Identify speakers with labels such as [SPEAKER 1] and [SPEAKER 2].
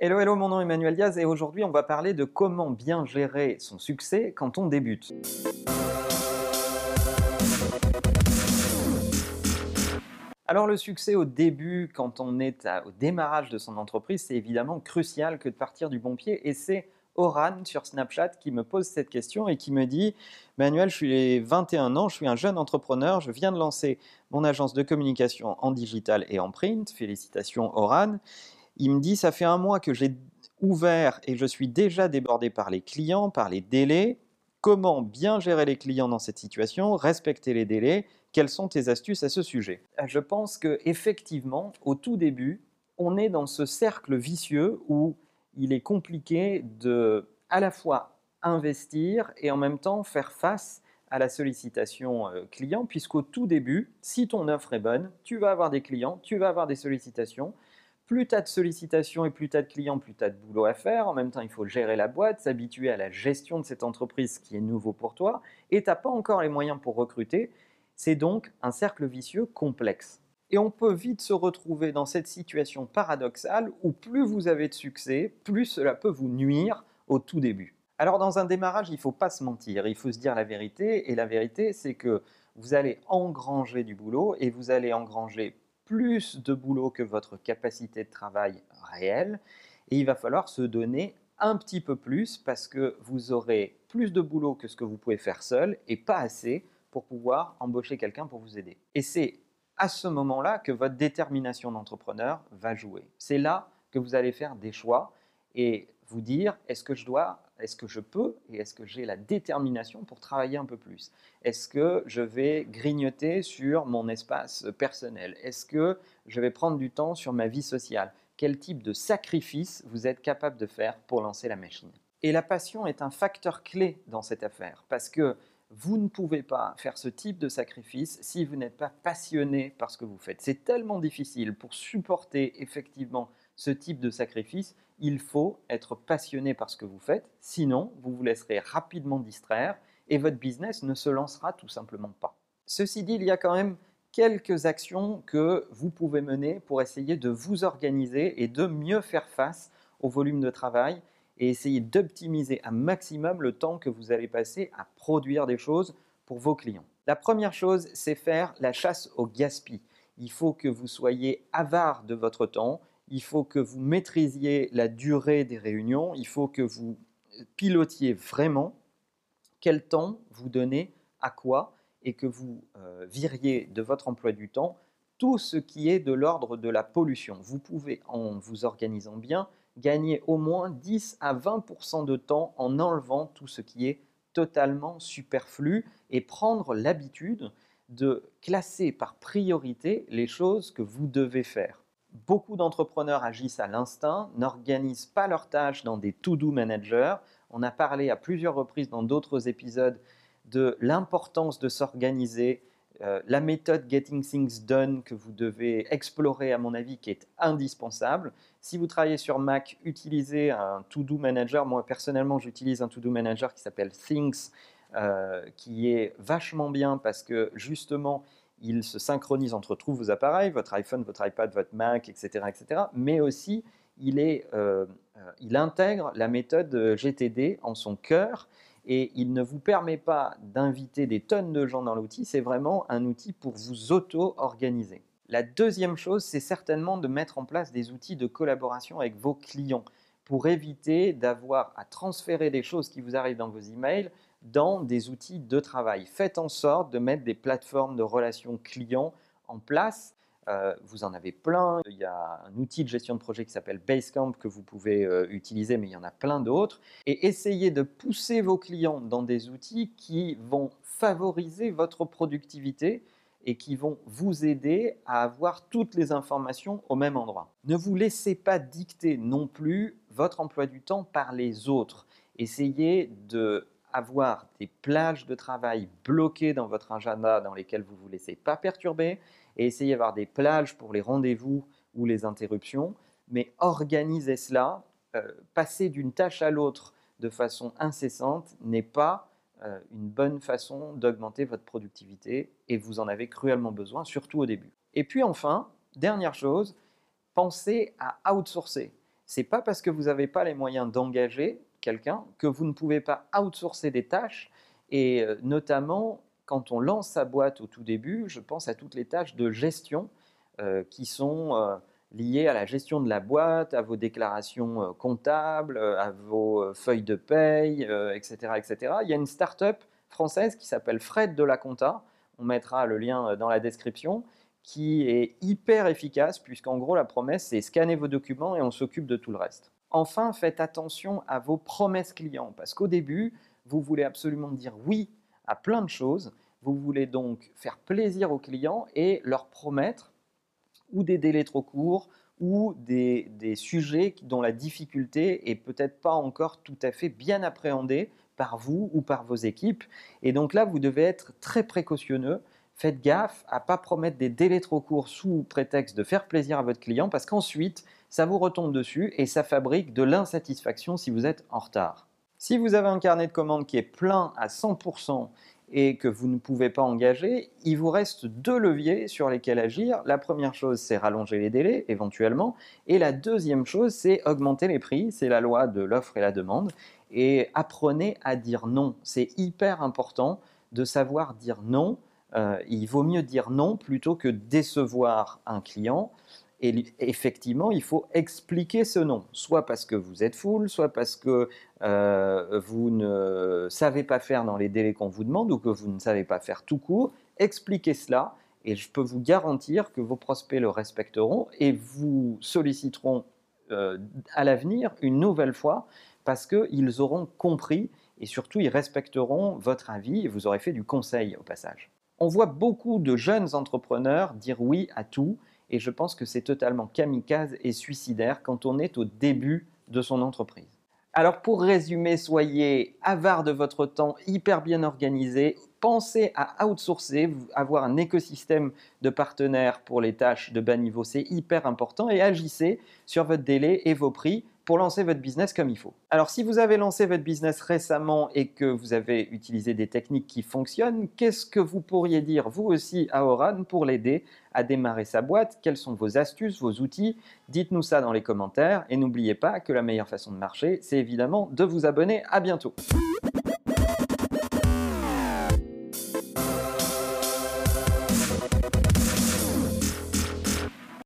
[SPEAKER 1] Hello, hello, mon nom est Emmanuel Diaz et aujourd'hui on va parler de comment bien gérer son succès quand on débute. Alors le succès au début, quand on est au démarrage de son entreprise, c'est évidemment crucial que de partir du bon pied et c'est Oran sur Snapchat qui me pose cette question et qui me dit Manuel, je suis 21 ans, je suis un jeune entrepreneur, je viens de lancer mon agence de communication en digital et en print. Félicitations Oran. Il me dit, ça fait un mois que j'ai ouvert et je suis déjà débordé par les clients, par les délais. Comment bien gérer les clients dans cette situation, respecter les délais? Quelles sont tes astuces à ce sujet? Euh, Je pense que effectivement, au tout début, on est dans ce cercle vicieux où il est compliqué de à la fois investir et en même temps faire face à la sollicitation euh, client, puisqu'au tout début, si ton offre est bonne, tu vas avoir des clients, tu vas avoir des sollicitations, plus tu as de sollicitations et plus tu as de clients, plus tu as de boulot à faire. En même temps, il faut gérer la boîte, s'habituer à la gestion de cette entreprise qui est nouveau pour toi, et tu n'as pas encore les moyens pour recruter. C'est donc un cercle vicieux complexe. Et on peut vite se retrouver dans cette situation paradoxale où plus vous avez de succès, plus cela peut vous nuire au tout début. Alors dans un démarrage, il ne faut pas se mentir, il faut se dire la vérité, et la vérité c'est que vous allez engranger du boulot et vous allez engranger plus de boulot que votre capacité de travail réelle et il va falloir se donner un petit peu plus parce que vous aurez plus de boulot que ce que vous pouvez faire seul et pas assez pour pouvoir embaucher quelqu'un pour vous aider. Et c'est à ce moment-là que votre détermination d'entrepreneur va jouer. C'est là que vous allez faire des choix et vous dire est-ce que je dois, est-ce que je peux et est-ce que j'ai la détermination pour travailler un peu plus? Est-ce que je vais grignoter sur mon espace personnel? Est-ce que je vais prendre du temps sur ma vie sociale? Quel type de sacrifice vous êtes capable de faire pour lancer la machine? Et la passion est un facteur clé dans cette affaire parce que vous ne pouvez pas faire ce type de sacrifice si vous n'êtes pas passionné par ce que vous faites. C'est tellement difficile pour supporter effectivement ce type de sacrifice, il faut être passionné par ce que vous faites, sinon vous vous laisserez rapidement distraire et votre business ne se lancera tout simplement pas. Ceci dit, il y a quand même quelques actions que vous pouvez mener pour essayer de vous organiser et de mieux faire face au volume de travail et essayer d'optimiser un maximum le temps que vous allez passer à produire des choses pour vos clients. La première chose, c'est faire la chasse au gaspillage. Il faut que vous soyez avare de votre temps il faut que vous maîtrisiez la durée des réunions, il faut que vous pilotiez vraiment quel temps vous donnez à quoi et que vous euh, viriez de votre emploi du temps tout ce qui est de l'ordre de la pollution. Vous pouvez, en vous organisant bien, gagner au moins 10 à 20% de temps en enlevant tout ce qui est totalement superflu et prendre l'habitude de classer par priorité les choses que vous devez faire. Beaucoup d'entrepreneurs agissent à l'instinct, n'organisent pas leurs tâches dans des to-do managers. On a parlé à plusieurs reprises dans d'autres épisodes de l'importance de s'organiser, euh, la méthode Getting Things Done que vous devez explorer à mon avis qui est indispensable. Si vous travaillez sur Mac, utilisez un to-do manager. Moi personnellement j'utilise un to-do manager qui s'appelle Things euh, qui est vachement bien parce que justement il se synchronise entre tous vos appareils, votre iPhone, votre iPad, votre Mac, etc. etc. mais aussi il, est, euh, euh, il intègre la méthode GTD en son cœur et il ne vous permet pas d'inviter des tonnes de gens dans l'outil, c'est vraiment un outil pour vous auto-organiser. La deuxième chose, c'est certainement de mettre en place des outils de collaboration avec vos clients pour éviter d'avoir à transférer des choses qui vous arrivent dans vos emails dans des outils de travail. Faites en sorte de mettre des plateformes de relations clients en place. Euh, vous en avez plein. Il y a un outil de gestion de projet qui s'appelle Basecamp que vous pouvez euh, utiliser, mais il y en a plein d'autres. Et essayez de pousser vos clients dans des outils qui vont favoriser votre productivité et qui vont vous aider à avoir toutes les informations au même endroit. Ne vous laissez pas dicter non plus votre emploi du temps par les autres. Essayez de avoir des plages de travail bloquées dans votre agenda dans lesquelles vous ne vous laissez pas perturber et essayez d'avoir des plages pour les rendez-vous ou les interruptions, mais organisez cela. Euh, passer d'une tâche à l'autre de façon incessante n'est pas euh, une bonne façon d'augmenter votre productivité et vous en avez cruellement besoin, surtout au début. Et puis enfin, dernière chose, pensez à outsourcer. c'est pas parce que vous n'avez pas les moyens d'engager quelqu'un que vous ne pouvez pas outsourcer des tâches et euh, notamment quand on lance sa boîte au tout début, je pense à toutes les tâches de gestion euh, qui sont euh, liées à la gestion de la boîte, à vos déclarations comptables, à vos feuilles de paye, etc., etc. Il y a une start-up française qui s'appelle Fred de la Compta. On mettra le lien dans la description qui est hyper efficace, puisqu'en gros, la promesse, c'est scanner vos documents et on s'occupe de tout le reste. Enfin, faites attention à vos promesses clients, parce qu'au début, vous voulez absolument dire oui à plein de choses. Vous voulez donc faire plaisir aux clients et leur promettre ou des délais trop courts ou des, des sujets dont la difficulté est peut-être pas encore tout à fait bien appréhendée par vous ou par vos équipes. Et donc là, vous devez être très précautionneux faites gaffe à ne pas promettre des délais trop courts sous prétexte de faire plaisir à votre client parce qu'ensuite, ça vous retombe dessus et ça fabrique de l'insatisfaction si vous êtes en retard. Si vous avez un carnet de commandes qui est plein à 100% et que vous ne pouvez pas engager, il vous reste deux leviers sur lesquels agir. La première chose, c'est rallonger les délais éventuellement. Et la deuxième chose, c'est augmenter les prix. C'est la loi de l'offre et la demande. Et apprenez à dire non. C'est hyper important de savoir dire non euh, il vaut mieux dire non plutôt que décevoir un client. Et effectivement, il faut expliquer ce non, soit parce que vous êtes full, soit parce que euh, vous ne savez pas faire dans les délais qu'on vous demande ou que vous ne savez pas faire tout court. Expliquez cela et je peux vous garantir que vos prospects le respecteront et vous solliciteront euh, à l'avenir une nouvelle fois parce qu'ils auront compris et surtout ils respecteront votre avis et vous aurez fait du conseil au passage. On voit beaucoup de jeunes entrepreneurs dire oui à tout et je pense que c'est totalement kamikaze et suicidaire quand on est au début de son entreprise. Alors pour résumer, soyez avare de votre temps, hyper bien organisé, pensez à outsourcer, avoir un écosystème de partenaires pour les tâches de bas niveau, c'est hyper important et agissez sur votre délai et vos prix pour lancer votre business comme il faut. Alors si vous avez lancé votre business récemment et que vous avez utilisé des techniques qui fonctionnent, qu'est-ce que vous pourriez dire vous aussi à Oran pour l'aider à démarrer sa boîte? Quelles sont vos astuces, vos outils? Dites-nous ça dans les commentaires et n'oubliez pas que la meilleure façon de marcher, c'est évidemment de vous abonner. À bientôt.